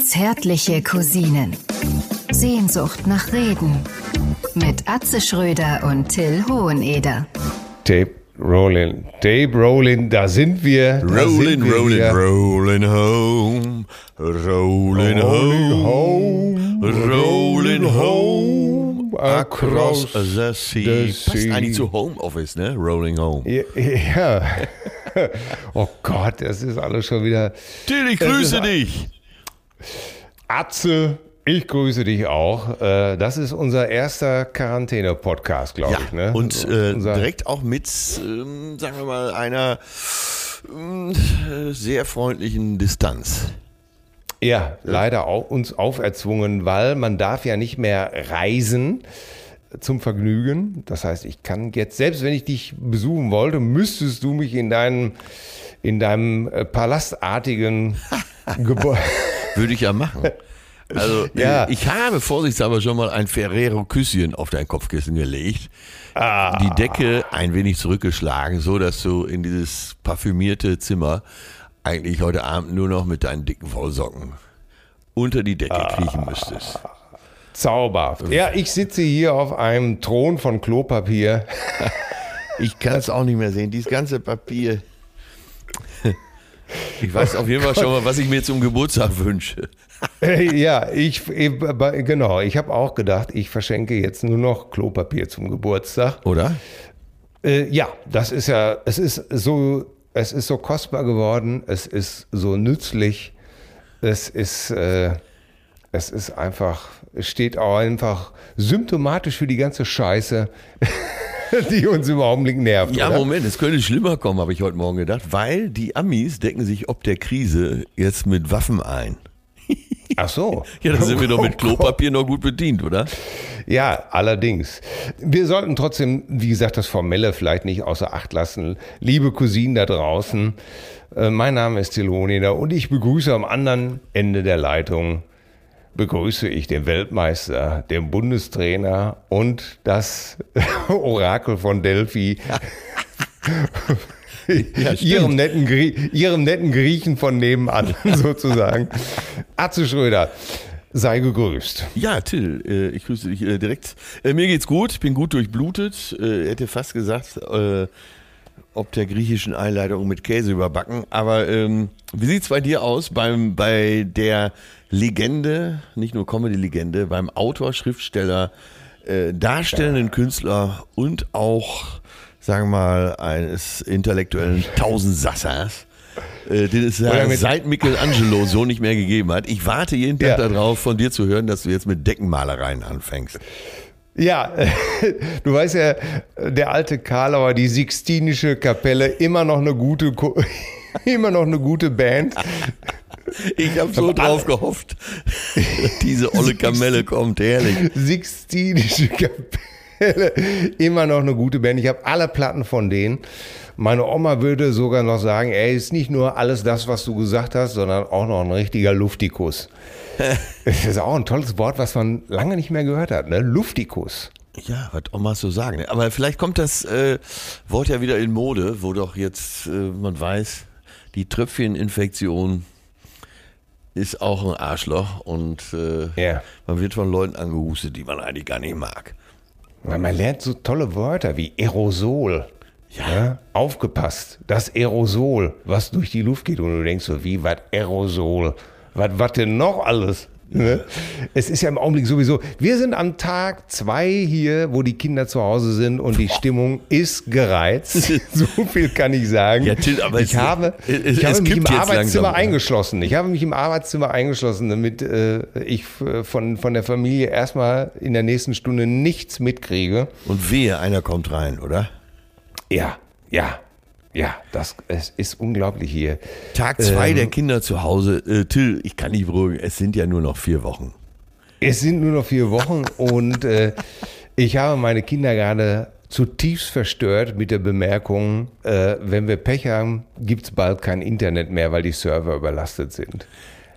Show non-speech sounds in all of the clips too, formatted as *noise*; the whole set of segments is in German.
Zärtliche Cousinen. Sehnsucht nach Reden. Mit Atze Schröder und Till Hoheneder. Tape Rollin. Tape Rollin, da sind wir. Da Rolling, sind wir rolling, wieder. rolling home. Rolling home. Rolling home. Across the sea. the Passt sea. eigentlich zu Homeoffice, ne? Rolling home. Ja. ja. *laughs* Oh Gott, das ist alles schon wieder. Till, ich grüße dich. Atze, ich grüße dich auch. Äh, Das ist unser erster Quarantäne-Podcast, glaube Ja, ich. Ne? und äh, direkt auch mit, ähm, sagen wir mal, einer ähm, sehr freundlichen Distanz. Ja, leider auch uns auferzwungen, weil man darf ja nicht mehr reisen zum Vergnügen. Das heißt, ich kann jetzt, selbst wenn ich dich besuchen wollte, müsstest du mich in deinem, in deinem äh, palastartigen *laughs* Gebäude. Würde ich ja machen. Also, *laughs* Ja. ich habe vorsichtshalber schon mal ein Ferrero-Küsschen auf dein Kopfkissen gelegt. Ah. Die Decke ein wenig zurückgeschlagen, so dass du in dieses parfümierte Zimmer eigentlich heute Abend nur noch mit deinen dicken Wollsocken unter die Decke Ah. kriechen müsstest. Zauberhaft. Ja, ich sitze hier auf einem Thron von Klopapier. *laughs* Ich kann es auch nicht mehr sehen. Dieses ganze Papier. Ich weiß auf jeden Fall schon mal, was ich mir zum Geburtstag wünsche. ja, ich, ich genau, ich habe auch gedacht, ich verschenke jetzt nur noch Klopapier zum Geburtstag. Oder? Äh, ja, das ist ja, es ist so, es ist so kostbar geworden, es ist so nützlich, es ist, äh, es ist einfach, es steht auch einfach symptomatisch für die ganze Scheiße, *laughs* die uns im Augenblick nervt. Ja, oder? Moment, es könnte schlimmer kommen, habe ich heute Morgen gedacht, weil die Amis decken sich ob der Krise jetzt mit Waffen ein. Ach so. *laughs* Ja, dann sind wir doch Oh mit Gott. Klopapier noch gut bedient, oder? Ja, allerdings. Wir sollten trotzdem, wie gesagt, das Formelle vielleicht nicht außer Acht lassen. Liebe Cousinen da draußen, äh, mein Name ist Tilonida und ich begrüße am anderen Ende der Leitung, begrüße ich den Weltmeister, den Bundestrainer und das *laughs* Orakel von Delphi. *laughs* *laughs* ihrem, netten Grie ihrem netten Griechen von nebenan *laughs* sozusagen. Atze Schröder, sei gegrüßt. Ja, Till, äh, ich grüße dich äh, direkt. Äh, mir geht's gut, ich bin gut durchblutet. Äh, hätte fast gesagt, ob der griechischen Einleitung mit Käse überbacken. Aber ähm, wie sieht's bei dir aus beim bei der Legende, nicht nur Comedy-Legende, beim Autor, Schriftsteller, äh, darstellenden Künstler und auch, sagen wir mal, eines intellektuellen Tausendsassers, äh, den es ja seit Michelangelo so nicht mehr gegeben hat. Ich warte jeden Tag Ja. darauf, von dir zu hören, dass du jetzt mit Deckenmalereien anfängst. Ja, *laughs* du weißt ja, der alte Karlauer, die Sixtinische Kapelle, immer noch eine gute, *laughs* immer noch eine gute Band. Ich habe so drauf gehofft, *laughs* diese olle Kamelle kommt, herrlich. Sixtinische Kapelle, *laughs* immer noch eine gute Band. Ich habe alle Platten von denen. Meine Oma würde sogar noch sagen, ey, ist nicht nur alles das, was du gesagt hast, sondern auch noch ein richtiger Luftikus. *laughs* Das ist auch ein tolles Wort, was man lange nicht mehr gehört hat, ne? Luftikus. Ja, was Omas so sagen. ne? Aber vielleicht kommt das äh, Wort ja wieder in Mode, wo doch jetzt äh, man weiß, die Tröpfcheninfektion ist auch ein Arschloch und äh, Ja. man wird von Leuten angehustet, die man eigentlich gar nicht mag. Weil man lernt so tolle Wörter wie Aerosol. Ja. Aufgepasst, das Aerosol, was durch die Luft geht. Und du denkst so, wie, was Aerosol? Was, was denn noch alles? Ne? Es ist ja im Augenblick sowieso, wir sind am Tag zwei hier, wo die Kinder zu Hause sind und die Stimmung ist gereizt. *laughs* so viel kann ich sagen. Ja, Till, aber ich es- habe, es- ich habe mich im Arbeitszimmer langsam, eingeschlossen. Ich habe mich im Arbeitszimmer eingeschlossen, damit äh, ich äh, von, von der Familie erstmal in der nächsten Stunde nichts mitkriege. Und wehe, einer kommt rein, oder? Ja, ja, ja, das es ist unglaublich hier. Tag zwei der Kinder zu Hause. Äh, Till, ich kann nicht beruhigen, es sind ja nur noch vier Wochen. Es sind nur noch vier Wochen und äh, ich habe meine Kinder gerade zutiefst verstört mit der Bemerkung, äh, wenn wir Pech haben, gibt's bald kein Internet mehr, weil die Server überlastet sind.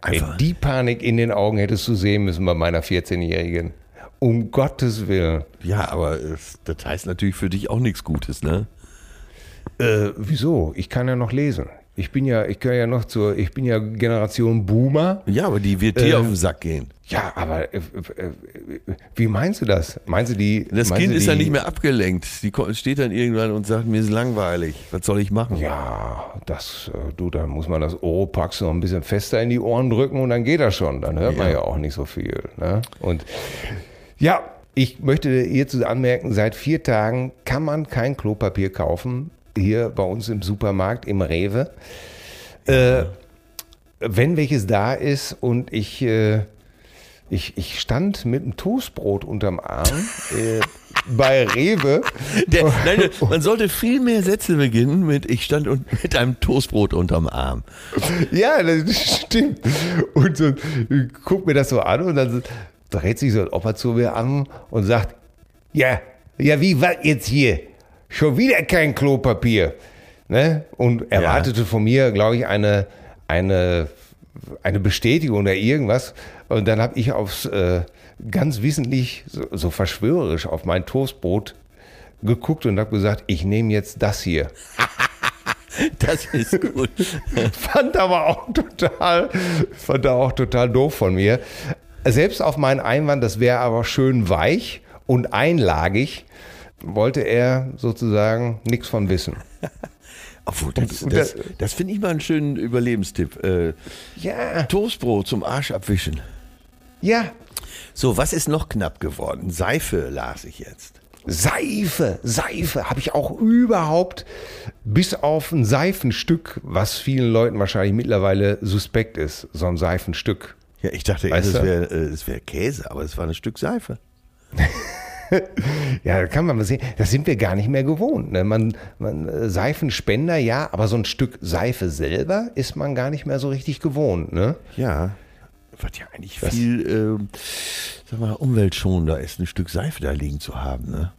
Ey, Einfach. die Panik in den Augen hättest du sehen müssen bei meiner 14-Jährigen. Um Gottes Willen. Ja, aber es, das heißt natürlich für dich auch nichts Gutes, ne? Äh, wieso? Ich kann ja noch lesen. Ich bin ja, ich gehöre ja noch zur, ich bin ja Generation Boomer. Ja, aber die wird dir Äh, auf den Sack gehen. Ja, aber äh, äh, wie meinst du das? Meinst du die? Das Kind ist dann nicht mehr abgelenkt. Die steht dann irgendwann und sagt, mir ist langweilig. Was soll ich machen? Ja, das, äh, du, dann muss man das Oropax noch ein bisschen fester in die Ohren drücken und dann geht das schon. Dann hört man Ja. ja auch nicht so viel. Ne? Und ja, ich möchte hierzu anmerken, seit vier Tagen kann man kein Klopapier kaufen. Hier bei uns im Supermarkt, im Rewe. Äh, wenn welches da ist und ich, äh, ich, ich stand mit einem Toastbrot unterm Arm äh, *laughs* bei Rewe. Der, nein, man sollte viel mehr Sätze beginnen mit Ich stand und, *laughs* mit einem Toastbrot unterm Arm. Ja, das stimmt. Und so, guckt mir das so an und dann dreht sich so ein Opa zu mir an und sagt, ja, ja, wie war jetzt hier? Schon wieder kein Klopapier. Ne? Und erwartete von mir, glaube ich, eine, eine, eine Bestätigung oder irgendwas. Und dann habe ich aufs äh, ganz wissentlich, so, so verschwörerisch auf mein Toastbrot geguckt und habe gesagt, ich nehme jetzt das hier. *laughs* Das ist gut. *laughs* fand aber auch total, fand er auch total doof von mir. Selbst auf meinen Einwand, das wäre aber schön weich und einlagig, wollte er sozusagen nichts von wissen. *laughs* Obwohl, das, Und das, das- das finde ich mal einen schönen Überlebenstipp. Äh, Ja, Toastbrot zum Arsch abwischen. ja. So, was ist noch knapp geworden? Seife las ich jetzt. Seife, Seife habe ich auch überhaupt bis auf ein Seifenstück, was vielen Leuten wahrscheinlich mittlerweile suspekt ist, so ein Seifenstück. Ja, ich dachte Weißt es wäre äh, wär Käse, aber es war ein Stück Seife. *laughs* *laughs* Ja, da kann man mal sehen. Das sind wir gar nicht mehr gewohnt. Ne? Man, man, äh, Seifenspender, ja, aber so ein Stück Seife selber ist man gar nicht mehr so richtig gewohnt. Ne? Ja. Was ja eigentlich viel, ähm, sag mal, umweltschonender ist, ein Stück Seife da liegen zu haben. Ne?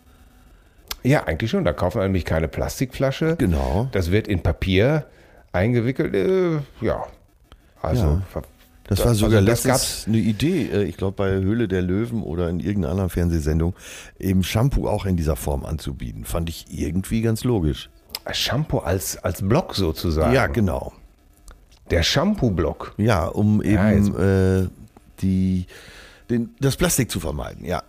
Ja, eigentlich schon. Da kauft man nämlich keine Plastikflasche. Genau. Das wird in Papier eingewickelt. Äh, ja, also. Ja. Das da- war sogar also das letztens eine Idee, äh, ich glaube bei Höhle der Löwen oder in irgendeiner anderen Fernsehsendung, eben Shampoo auch in dieser Form anzubieten. Fand ich irgendwie ganz logisch. Shampoo als, als Block sozusagen. Ja, genau. Der Shampoo-Block. Ja, um Ja, eben äh, die, den, das Plastik zu vermeiden, ja.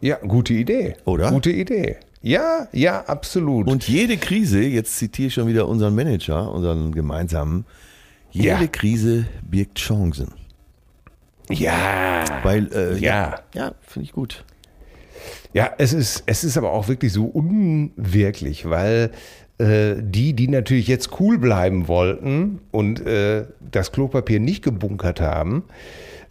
Ja, gute Idee. Oder? Gute Idee. Ja, ja, absolut. Und jede Krise, jetzt zitiere ich schon wieder unseren Manager, unseren gemeinsamen, jede Ja. Krise birgt Chancen. Ja. Weil, äh, Ja. ja, finde ich gut. Ja, es ist, es ist aber auch wirklich so unwirklich, weil äh, die, die natürlich jetzt cool bleiben wollten und äh, das Klopapier nicht gebunkert haben,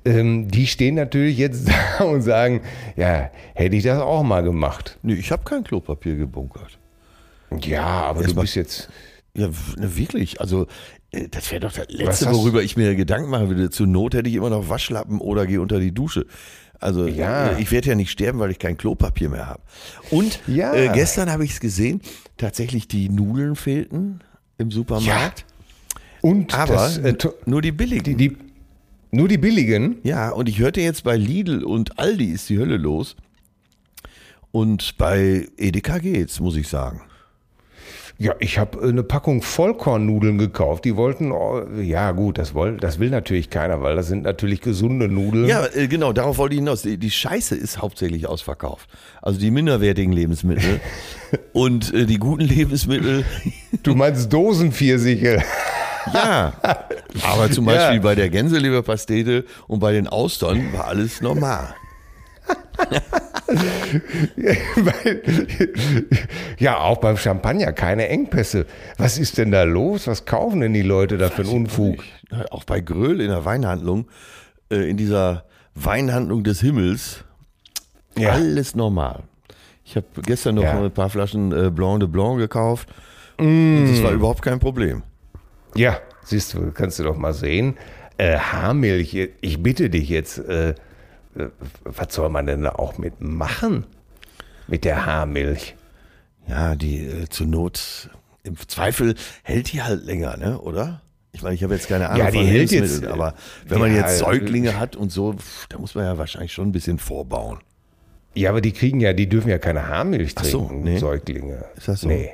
ähm, die stehen natürlich jetzt *laughs* da und sagen, ja, hätte ich das auch mal gemacht. Nee, ich habe kein Klopapier gebunkert. Ja, aber du Erstmal- bist jetzt, Ja, ne, wirklich. Also, das wäre doch das Letzte, worüber ich mir Gedanken machen würde. Zur Not hätte ich immer noch Waschlappen oder gehe unter die Dusche. Also, Ja. äh, ich werde ja nicht sterben, weil ich kein Klopapier mehr habe. Und Ja. äh, gestern habe ich es gesehen, tatsächlich die Nudeln fehlten im Supermarkt. und Aber das, äh, nur die billigen. die, die, nur die billigen, Ja, und ich hörte jetzt bei Lidl und Aldi ist die Hölle los. Und bei Edeka geht's, muss ich sagen. Ja, ich habe eine Packung Vollkornnudeln gekauft. Die wollten, oh, ja gut, das, woll, das will natürlich keiner, weil das sind natürlich gesunde Nudeln. Ja, äh, genau, darauf wollte ich hinaus. Die, die Scheiße ist hauptsächlich ausverkauft. Also die minderwertigen Lebensmittel *laughs* und äh, die guten Lebensmittel, *laughs* Du meinst Dosenpfirsiche. ja. *laughs* Aber zum Ja. Beispiel bei der Gänseleberpastete und bei den Austern war alles normal. Ja, auch beim Champagner keine Engpässe. Was ist denn da los? Was kaufen denn die Leute da für einen Unfug? Auch bei Gröll in der Weinhandlung, äh, in dieser Weinhandlung des Himmels, Ja. alles normal. Ich habe gestern noch Ja. ein paar Flaschen äh, Blanc de Blanc gekauft. Und Das war überhaupt kein Problem. Ja, siehst du, kannst du doch mal sehen. Äh, Haarmilch, ich bitte dich jetzt, äh, was soll man denn da auch mit machen? Mit der Haarmilch? Ja, die äh, zur Not, im Zweifel hält die halt länger, ne? oder? Ich meine, ich habe jetzt keine Ahnung Ja, die von hält jetzt, äh, aber wenn man jetzt äh, Säuglinge hat und so, da muss man ja wahrscheinlich schon ein bisschen vorbauen. Ja, aber die kriegen ja, die dürfen ja keine Haarmilch Ach so, trinken, nee. Säuglinge. Ist das so? Nee.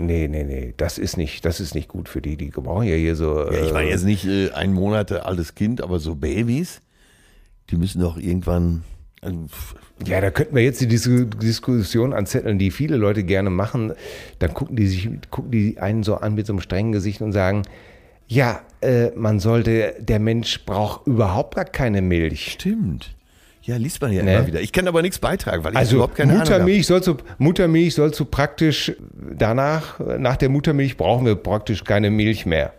Nee, nee, nee, das ist nicht, das ist nicht gut für die. Die brauchen ja hier so. Ja, ich meine äh, jetzt nicht äh, ein Monat altes Kind, aber so Babys, die müssen doch irgendwann. Also, Ja, da könnten wir jetzt die Dis Diskussion anzetteln, die viele Leute gerne machen. Dann gucken die sich, gucken die einen so an mit so einem strengen Gesicht und sagen, ja, äh, man sollte, der Mensch braucht überhaupt gar keine Milch. stimmt. Ja, liest man ja Ne? immer wieder. Ich kann aber nichts beitragen, weil ich Also überhaupt keine Ahnung habe. Muttermilch sollst du, Muttermilch sollst du praktisch danach, nach der Muttermilch brauchen wir praktisch keine Milch mehr.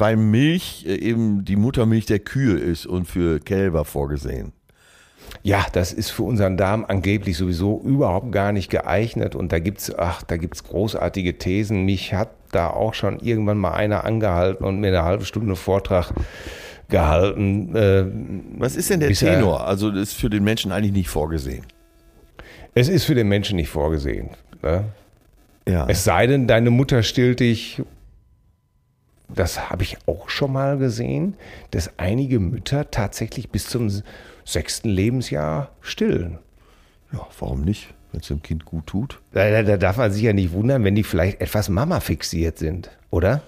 Weil Milch äh, eben die Muttermilch der Kühe ist und für Kälber vorgesehen. Ja, das ist für unseren Darm angeblich sowieso überhaupt gar nicht geeignet. Und da gibt's, ach, da gibt's großartige Thesen. Mich hat da auch schon irgendwann mal einer angehalten und mir eine halbe Stunde Vortrag gehalten. Äh, Was ist denn der Tenor? Also das ist für den Menschen eigentlich nicht vorgesehen. es ist für den Menschen nicht vorgesehen. Ne? Ja. Es sei denn, deine Mutter stillt dich. Das habe ich auch schon mal gesehen, dass einige Mütter tatsächlich bis zum sechsten Lebensjahr stillen. ja, warum nicht? Wenn es dem Kind gut tut. Da, da, da darf man sich ja nicht wundern, wenn die vielleicht etwas Mama fixiert sind, oder?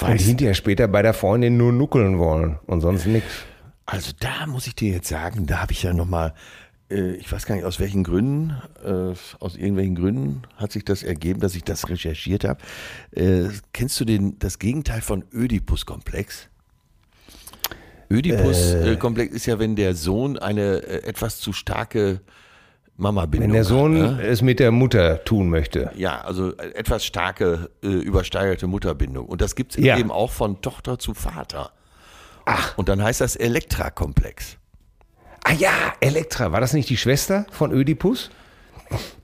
Und Weiß, hinterher später bei der Freundin nur nuckeln wollen und sonst nichts. also da muss ich dir jetzt sagen, da habe ich ja nochmal, äh, ich weiß gar nicht aus welchen Gründen, äh, aus irgendwelchen Gründen hat sich das ergeben, dass ich das recherchiert habe. Äh, kennst du den, das Gegenteil von Ödipus-Komplex? Ödipus-Komplex ist ja, wenn der Sohn eine äh, etwas zu starke Mama-Bindung Wenn der Sohn hat. Ne? es mit der Mutter tun möchte. Ja, also äh, etwas starke, äh, übersteigerte Mutterbindung. Und das gibt es Ja. eben auch von Tochter zu Vater. Ach. Und dann heißt das Elektra-Komplex. Ah ja, Elektra, war das nicht die Schwester von Ödipus?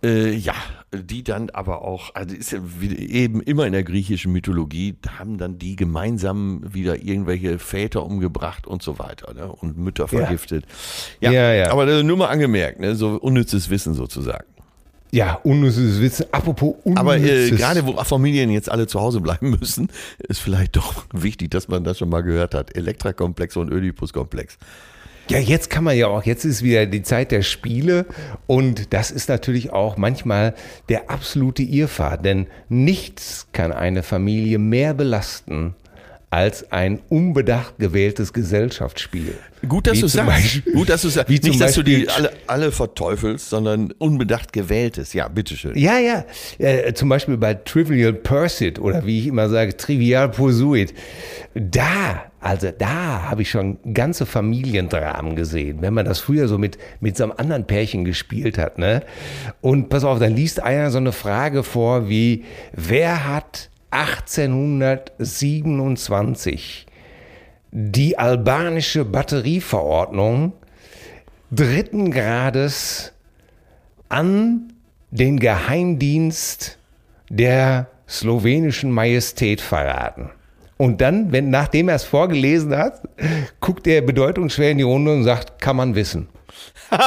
Äh, ja, die dann aber auch, also ist ja wie eben immer in der griechischen Mythologie, haben dann die gemeinsam wieder irgendwelche Väter umgebracht und so weiter ne? und Mütter vergiftet. Ja, Ja, ja. aber äh, nur mal angemerkt, ne? so unnützes Wissen sozusagen. Ja, unnützes Wissen. Apropos unnützes. Aber äh, gerade wo Familien jetzt alle zu Hause bleiben müssen, ist vielleicht doch wichtig, dass man das schon mal gehört hat. Elektra-Komplex und Ödipus-Komplex. Ja, jetzt kann man ja auch, jetzt ist wieder die Zeit der Spiele und das ist natürlich auch manchmal der absolute Irrfahr, denn nichts kann eine Familie mehr belasten als ein unbedacht gewähltes Gesellschaftsspiel. Gut, dass du sagst. Beispiel- Gut, dass du sagst. Nicht, dass du die alle, alle verteufelst, sondern unbedacht gewähltes. Ja, bitteschön. Ja, ja, äh, zum Beispiel bei Trivial Pursuit oder wie ich immer sage, Trivial Pursuit. Da, also da habe ich schon ganze Familiendramen gesehen, wenn man das früher so mit, mit so einem anderen Pärchen gespielt hat. Ne? Und pass auf, dann liest einer so eine Frage vor wie, wer hat 1827 die albanische Batterieverordnung dritten Grades an den Geheimdienst der slowenischen Majestät verraten. Und dann, wenn, nachdem er es vorgelesen hat, guckt er bedeutungsschwer in die Runde und sagt, kann man wissen. *laughs*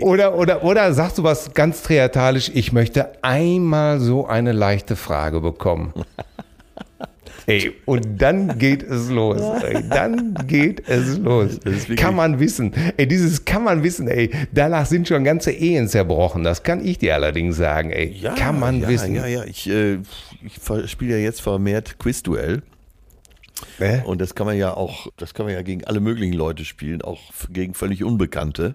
Oder, oder, oder sagst du was ganz theatralisch, ich möchte einmal so eine leichte Frage bekommen. *laughs* Ey, und dann geht es los. Ey, dann geht es los. Kann man wissen. Ey, dieses kann man wissen, ey, danach sind schon ganze Ehen zerbrochen. Das kann ich dir allerdings sagen, ey. kann man ja, wissen. Ja, ja, ich, äh, ich spiele ja jetzt vermehrt Quizduell. Ne? Und das kann man ja auch, das kann man ja gegen alle möglichen Leute spielen, auch gegen völlig Unbekannte.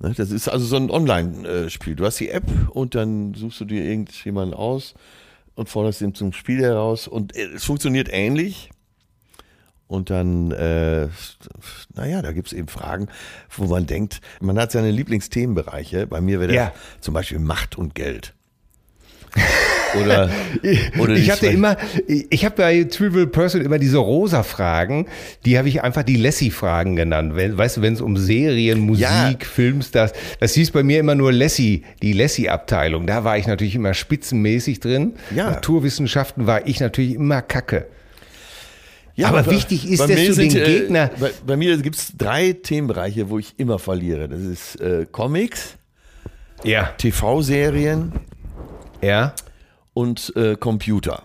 Ne, Das ist also so ein Online-Spiel. Du hast die App und dann suchst du dir irgendjemanden aus und forderst ihn zum Spiel heraus und äh, es funktioniert ähnlich. Und dann, äh, naja, da gibt es eben Fragen, wo man denkt, man hat seine Lieblingsthemenbereiche. Bei mir wäre das Ja. zum Beispiel Macht und Geld. *laughs* Oder, *laughs* oder ich hatte immer, ich habe bei Trivial Person immer diese rosa Fragen, die habe ich einfach die Lassie-Fragen genannt. Wenn, weißt du, wenn es um Serien, Musik, Ja. Filmstars, das hieß bei mir immer nur Lassie, die Lassie-Abteilung. Da war ich natürlich immer spitzenmäßig drin. Ja. Naturwissenschaften war ich natürlich immer kacke. Ja, Aber bei- wichtig ist, dass du den äh, Gegner- Bei, bei mir gibt es drei Themenbereiche, wo ich immer verliere. Das ist äh, Comics, Ja. TV-Serien Ja. Und äh, Computer.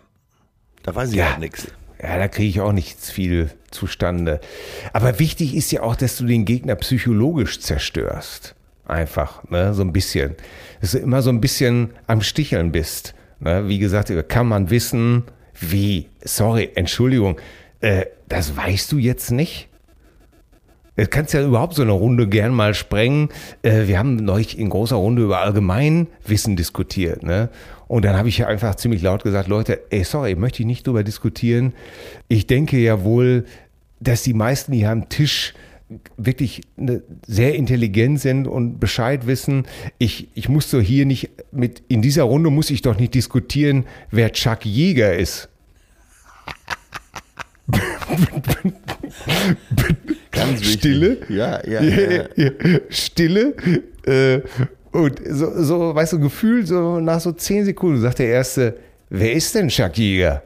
Da weiß ich Ja. halt nichts. Ja, da kriege ich auch nichts viel zustande. Aber wichtig ist ja auch, dass du den Gegner psychologisch zerstörst. einfach, ne? so ein bisschen. Dass du immer so ein bisschen am Sticheln bist. Ne? Wie gesagt, kann man wissen, wie, sorry, Entschuldigung, äh, das weißt du jetzt nicht? Du kannst ja überhaupt so eine Runde gern mal sprengen. Äh, wir haben neulich in großer Runde über Allgemeinwissen diskutiert. Ne? Und dann habe ich ja einfach ziemlich laut gesagt, Leute, ey, sorry, möchte ich nicht drüber diskutieren. Ich denke ja wohl, dass die meisten hier am Tisch wirklich ne, sehr intelligent sind und Bescheid wissen. Ich, ich muss so hier nicht mit, in dieser Runde muss ich doch nicht diskutieren, wer Chuck Jäger ist. Ganz wichtig. Stille. Ja, ja, ja. ja. Stille. Äh, und so, so, weißt du, gefühlt so nach so zehn Sekunden sagt der Erste, wer ist denn Chuck Jäger?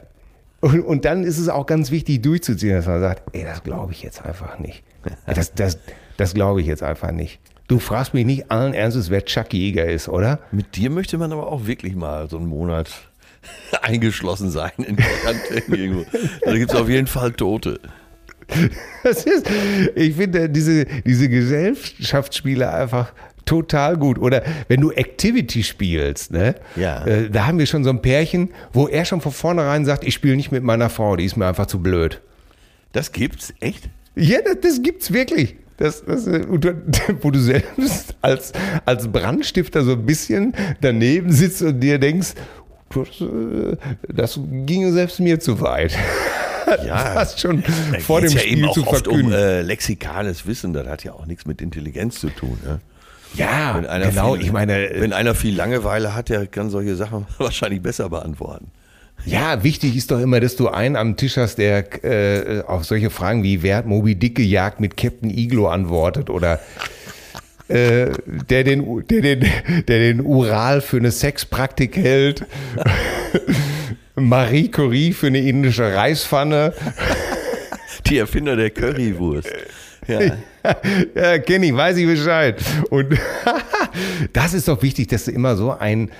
Und, und dann ist es auch ganz wichtig durchzuziehen, dass man sagt, ey, das glaube ich jetzt einfach nicht. *laughs* Das, das, das glaube ich jetzt einfach nicht. Du fragst mich nicht allen Ernstes, wer Chuck Jäger ist, oder? Mit dir möchte man aber auch wirklich mal so einen Monat *laughs* eingeschlossen sein in Quarantäne irgendwo. Da gibt es auf jeden Fall Tote. Das ist, ich finde diese, diese Gesellschaftsspiele einfach total gut. Oder wenn du Activity spielst, ne? Ja. Äh, da haben wir schon so ein Pärchen, wo er schon von vornherein sagt, ich spiele nicht mit meiner Frau, die ist mir einfach zu blöd. Das gibt's? Echt? Ja, das, das gibt's wirklich. Das, das, äh, *laughs* wo du selbst als, als Brandstifter so ein bisschen daneben sitzt und dir denkst, das, das ging selbst mir zu weit. *laughs* Ja, fast schon vor dem geht's Spiel ja eben auch zu oft um verkünden. äh, lexikales Wissen. Das hat ja auch nichts mit Intelligenz zu tun. Ne? Ja, genau. viel, ich meine, wenn einer viel Langeweile hat, der kann solche Sachen *laughs* wahrscheinlich besser beantworten. Ja, wichtig ist doch immer, dass du einen am Tisch hast, der äh, auf solche Fragen wie wer hat Moby Dick gejagt mit Captain Iglo antwortet oder äh, der, den, der, den, der den Ural für eine Sexpraktik hält, *laughs* Marie Curie für eine indische Reispfanne. Die Erfinder der Currywurst. Ja. *laughs* *laughs* ja, kenne ich, weiß ich Bescheid. Und *laughs* das ist doch wichtig, dass du immer so ein,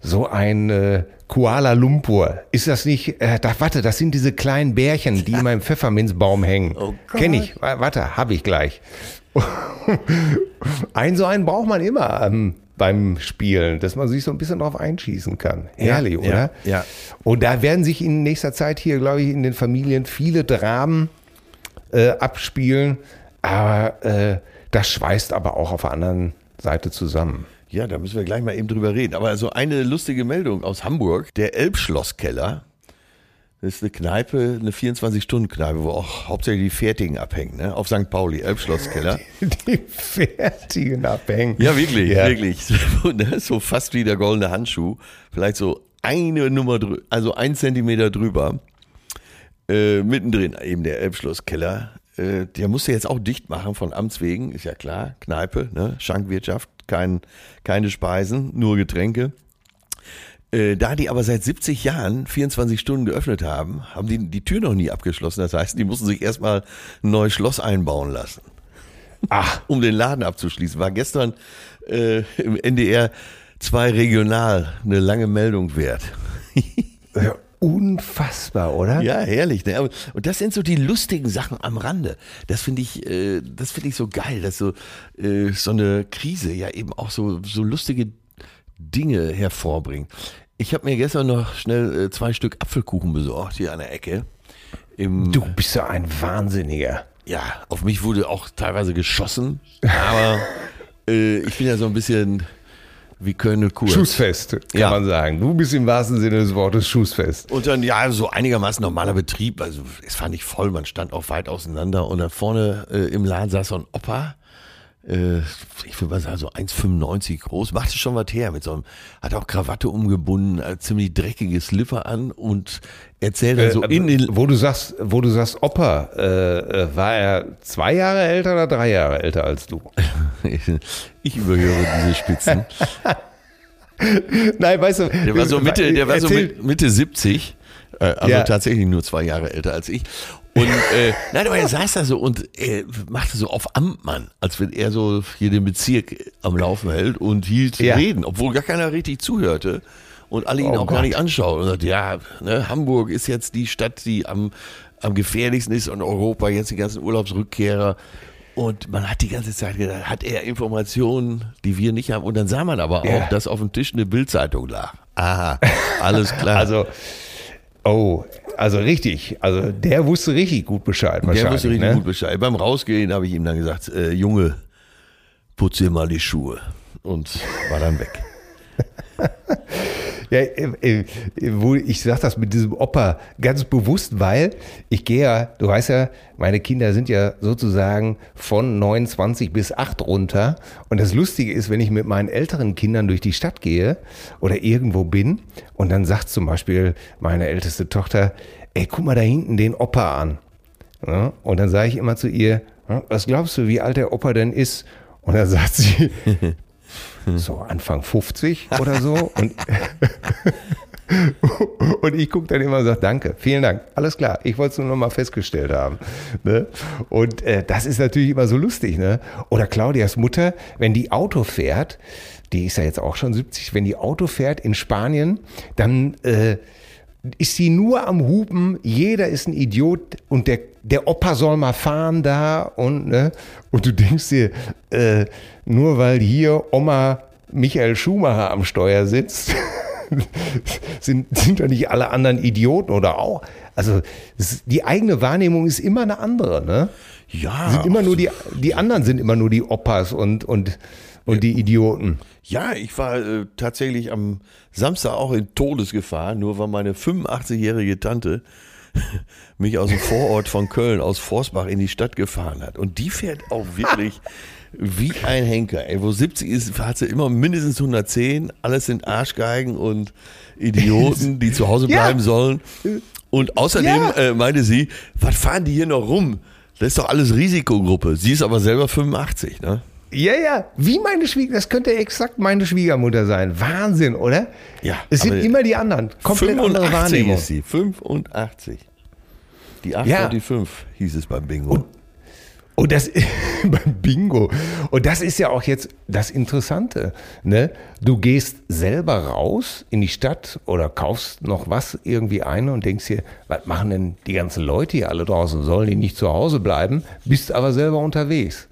so ein äh, Kuala Lumpur, ist das nicht, äh, da, warte, das sind diese kleinen Bärchen, die immer im Pfefferminzbaum hängen. Oh Gott. Kenn ich, Wa- warte, hab ich gleich. *laughs* ein so einen braucht man immer ähm, beim Spielen, dass man sich so ein bisschen drauf einschießen kann. Herrlich, ja, oder? ja. Und da werden sich in nächster Zeit hier, glaube ich, in den Familien viele Dramen äh, abspielen. Aber äh, das schweißt aber auch auf der anderen Seite zusammen. ja, da müssen wir gleich mal eben drüber reden. Aber so eine lustige Meldung aus Hamburg. Der Elbschlosskeller, das ist eine Kneipe, eine 24-Stunden-Kneipe, wo auch hauptsächlich die Fertigen abhängen, ne? auf St. Pauli, Elbschlosskeller. *laughs* Die fertigen abhängen. Ja, wirklich, Ja. wirklich. So, ne, so fast wie der goldene Handschuh. Vielleicht so eine Nummer, drü also ein Zentimeter drüber. Äh, mittendrin eben der Elbschlosskeller. Äh, der musste jetzt auch dicht machen von Amts wegen, ist ja klar. Kneipe, ne? Schankwirtschaft, kein, keine Speisen, nur Getränke. Äh, da die aber seit 70 Jahren 24 Stunden geöffnet haben, haben die die Tür noch nie abgeschlossen. Das heißt, die mussten sich erstmal ein neues Schloss einbauen lassen Ach, um den Laden abzuschließen. War gestern äh, im NDR 2 regional eine lange Meldung wert. äh, unfassbar, oder? Ja, herrlich. Ne? Und das sind so die lustigen Sachen am Rande. Das finde ich, äh, das finde ich so geil, dass so äh, so eine Krise ja eben auch so so lustige Dinge hervorbringt. Ich habe mir gestern noch schnell äh, zwei Stück Apfelkuchen besorgt hier an der Ecke. Im, Du bist ja ein Wahnsinniger. ja, auf mich wurde auch teilweise geschossen, aber äh, ich bin ja so ein bisschen wie Köln und Kur. Schussfest, kann Ja. man sagen. Du bist im wahrsten Sinne des Wortes Schussfest. Und dann, ja, so einigermaßen normaler Betrieb. Also, es war nicht voll, man stand auch weit auseinander. Und dann vorne äh, im Laden saß so ein Opa. Äh, ich würde mal sagen, so 1,95 groß. Machte schon was her mit so einem, hat auch Krawatte umgebunden, äh, ziemlich dreckige Slipper an und erzählt dann so Äh, in den. wo du sagst, wo du sagst, Opa, äh, äh, war er zwei Jahre älter oder drei Jahre älter als du? *laughs* ich überhöre diese Spitzen. *laughs* Nein, weißt du, Der war so Mitte, der war so Mitte 70, äh, also Ja. tatsächlich nur zwei Jahre älter als ich. Und äh, nein, aber er saß da so und äh, machte so auf Amtmann, als wenn er so hier den Bezirk am Laufen hält und hielt Ja. Reden, obwohl gar keiner richtig zuhörte und alle ihn Oh auch gar Gott. nicht anschauen. Und sagt, ja, ne, Hamburg ist jetzt die Stadt, die am, am gefährlichsten ist in Europa, jetzt die ganzen Urlaubsrückkehrer. Und man hat die ganze Zeit gedacht, hat er Informationen, die wir nicht haben. Und dann sah man aber auch, Ja. dass auf dem Tisch eine Bildzeitung lag. Aha, alles klar. Also, oh, also richtig. Also der wusste richtig gut Bescheid der wusste richtig ne? gut Bescheid. Beim Rausgehen habe ich ihm dann gesagt, äh, Junge, putz dir mal die Schuhe. Und war dann weg. *laughs* Ja, äh, äh, wo ich sage das mit diesem Opa ganz bewusst, weil ich gehe ja, du weißt ja, meine Kinder sind ja sozusagen von 29 bis 8 runter. Und das Lustige ist, wenn ich mit meinen älteren Kindern durch die Stadt gehe oder irgendwo bin und dann sagt zum Beispiel meine älteste Tochter, ey, guck mal da hinten den Opa an. Ja, und dann sage ich immer zu ihr, "Ja, was glaubst du, wie alt der Opa denn ist? Und dann sagt sie, *laughs* so Anfang 50 oder so. Und, *laughs* und ich gucke dann immer und sage, danke, vielen Dank, alles klar, ich wollte es nur noch mal festgestellt haben. Ne? Und äh, das ist natürlich immer so lustig. Ne? Oder Claudias Mutter, wenn die Auto fährt, die ist ja jetzt auch schon 70, wenn die Auto fährt in Spanien, dann... Äh, ist sie nur am Hupen, jeder ist ein Idiot und der, der Opa soll mal fahren da und, ne, und du denkst dir, äh, nur weil hier Oma Michael Schumacher am Steuer sitzt, *laughs* sind, sind doch nicht alle anderen Idioten oder auch. Also es, die eigene Wahrnehmung ist immer eine andere, ne? Ja, Sind immer nur die, die anderen sind immer nur die Opas und, und, und die Idioten. Ja, ich war äh, tatsächlich am Samstag auch in Todesgefahr, nur weil meine 85-jährige Tante *laughs* mich aus dem Vorort von Köln, aus Forsbach in die Stadt gefahren hat. Und die fährt auch wirklich wie ein Henker. Ey, wo 70 ist, hat sie immer mindestens 110. Alles sind Arschgeigen und Idioten, die zu Hause *laughs* Ja. bleiben sollen. Und außerdem Ja. äh, meinte sie, was fahren die hier noch rum? Das ist doch alles Risikogruppe. Sie ist aber selber 85, ne? Ja, ja, wie meine Schwiegermutter, das könnte exakt meine Schwiegermutter sein. Wahnsinn, oder? Ja, Es sind immer die anderen. Komplett andere Wahrnehmung. ist sie. 85. Die 8 Ja. und die 5 hieß es beim Bingo. Und das *laughs* beim Bingo. Und das ist ja auch jetzt das Interessante. Ne? Du gehst selber raus in die Stadt oder kaufst noch was irgendwie ein und denkst dir, was machen denn die ganzen Leute hier alle draußen? Sollen die nicht zu Hause bleiben? Bist aber selber unterwegs.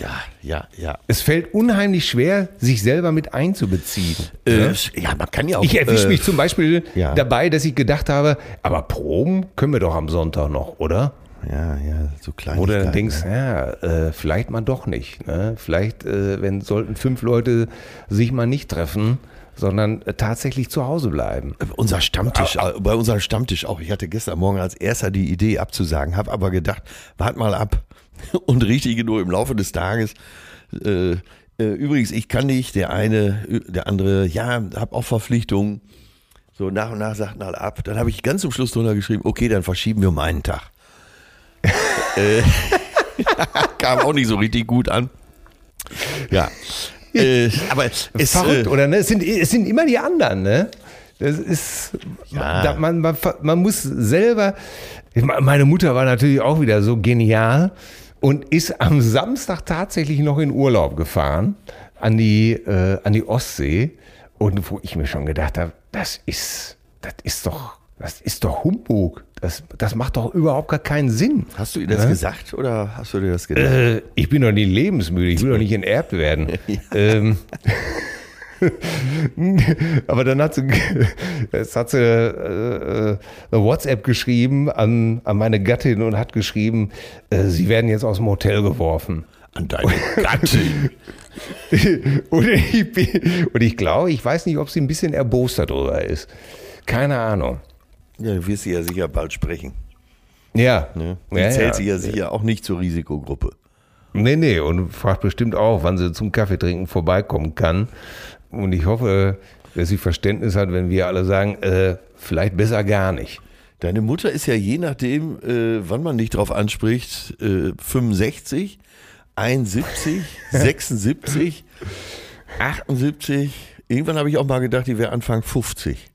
Ja, ja, ja. Es fällt unheimlich schwer, sich selber mit einzubeziehen. Äh, ja, man kann ja auch. Ich erwische äh, mich zum Beispiel ja. dabei, dass ich gedacht habe, aber Proben können wir doch am Sonntag noch, oder? Ja, ja, so klein. Du dann denkst, ja, äh, vielleicht mal doch nicht. Ne? Vielleicht, äh, wenn sollten fünf Leute sich mal nicht treffen, sondern äh, tatsächlich zu Hause bleiben. Unser Stammtisch, äh, bei unserem Stammtisch auch. Ich hatte gestern Morgen als erster die Idee abzusagen, habe aber gedacht, wart mal ab und richtige nur im Laufe des Tages. Äh, äh, übrigens, ich kann nicht, der eine, äh, der andere, ja, hab auch Verpflichtungen. So nach und nach sagten alle ab. Dann habe ich ganz zum Schluss drunter geschrieben, okay, dann verschieben wir um einen Tag. *laughs* äh, *laughs* kam auch nicht so richtig gut an. Ja. Äh, aber es, Verrückt, äh, oder? Ne? Es, sind, es sind immer die anderen, ne? Das ist, Ja. da, man, man, man muss selber, meine Mutter war natürlich auch wieder so genial und ist am Samstag tatsächlich noch in Urlaub gefahren an die, äh, an die Ostsee und wo ich mir schon gedacht habe, das ist, das ist doch, das ist doch Humbug. Das, das macht doch überhaupt gar keinen Sinn. Hast du ihr das Ja? gesagt oder hast du dir das gedacht? Äh, ich bin doch nicht lebensmüde, ich will doch nicht enterbt werden. *laughs* ähm, *laughs* aber dann hat sie, es hat sie äh, äh, eine WhatsApp geschrieben an, an meine Gattin und hat geschrieben, äh, sie werden jetzt aus dem Hotel geworfen. An deine Gattin. *laughs* und, ich, bin- und ich glaube, ich weiß nicht, ob sie ein bisschen erbost darüber ist. Keine Ahnung. Ja, du wirst sie ja sicher bald sprechen. Ja. Ne? Die ja, zählt ja. sie ja sicher auch nicht zur Risikogruppe. Nee, nee, und fragt bestimmt auch, wann sie zum Kaffee trinken vorbeikommen kann. Und ich hoffe, dass sie Verständnis hat, wenn wir alle sagen, äh, vielleicht besser gar nicht. Deine Mutter ist ja je nachdem, äh, wann man dich drauf anspricht, äh, 65, 71, 76, 78. Irgendwann habe ich auch mal gedacht, die wäre Anfang 50.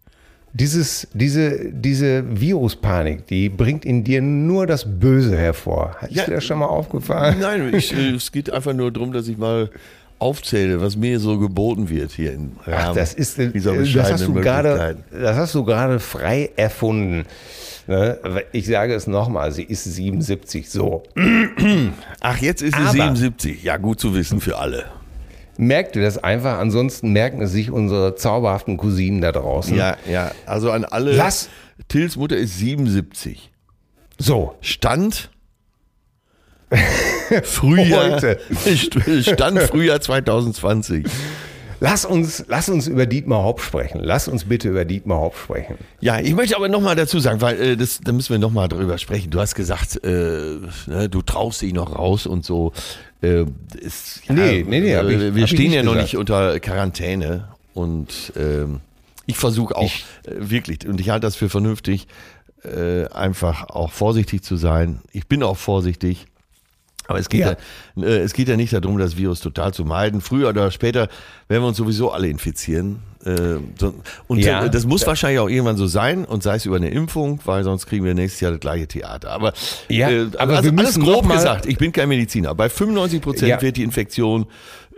Dieses, diese, diese Viruspanik, die bringt in dir nur das Böse hervor. Ist Ja. dir das schon mal aufgefallen? Nein, ich, *laughs* es geht einfach nur darum, dass ich mal aufzähle, was mir so geboten wird hier im Rahmen Ach, das ist äh, dieser das hast du Möglichkeiten. das hast du gerade frei erfunden. Ne? Ich sage es nochmal, sie ist 77. So. Ach, jetzt ist sie Aber- 77. Ja, gut zu wissen für alle. Merkt ihr das einfach? Ansonsten merken es sich unsere zauberhaften Cousinen da draußen. Ja, ja. Also an alle. Lass- Tills Mutter ist 77. So. Stand *laughs* Frühjahr. Heute. Stand Frühjahr 2020. Lass uns, lass uns über Dietmar Hopp sprechen. Lass uns bitte über Dietmar Hopp sprechen. Ja, ich möchte aber nochmal dazu sagen, weil äh, das, da müssen wir nochmal drüber sprechen. Du hast gesagt, äh, ne, du traust dich noch raus und so. Äh, ist, ja, Nee, nee, nee, hab ich- äh, hab wir ich stehen ja noch nicht unter Quarantäne und ähm, ich versuche auch Ich- äh, wirklich, und ich halte das für vernünftig, äh, einfach auch vorsichtig zu sein. Ich bin auch vorsichtig. Aber es geht ja. Ja. äh, es geht ja nicht darum, das Virus total zu meiden. Früher oder später werden wir uns sowieso alle infizieren. Äh, so- Und Ja. äh, das muss wahrscheinlich auch irgendwann so sein und sei es über eine Impfung, weil sonst kriegen wir nächstes Jahr das gleiche Theater. Aber, Ja, äh, aber also wir alles grob gesagt, ich bin kein Mediziner. Bei 95 Prozent Ja. wird die Infektion